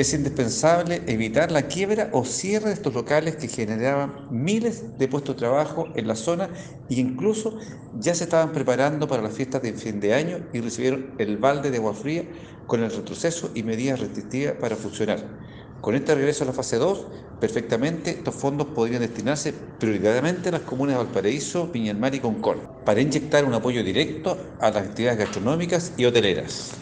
Es indispensable evitar la quiebra o cierre de estos locales que generaban miles de puestos de trabajo en la zona e incluso ya se estaban preparando para las fiestas de fin de año y recibieron el balde de agua fría con el retroceso y medidas restrictivas para funcionar. Con este regreso a la fase 2, perfectamente estos fondos podrían destinarse prioritariamente a las comunas de Valparaíso, Viña del Mar y Concón, para inyectar un apoyo directo a las actividades gastronómicas y hoteleras.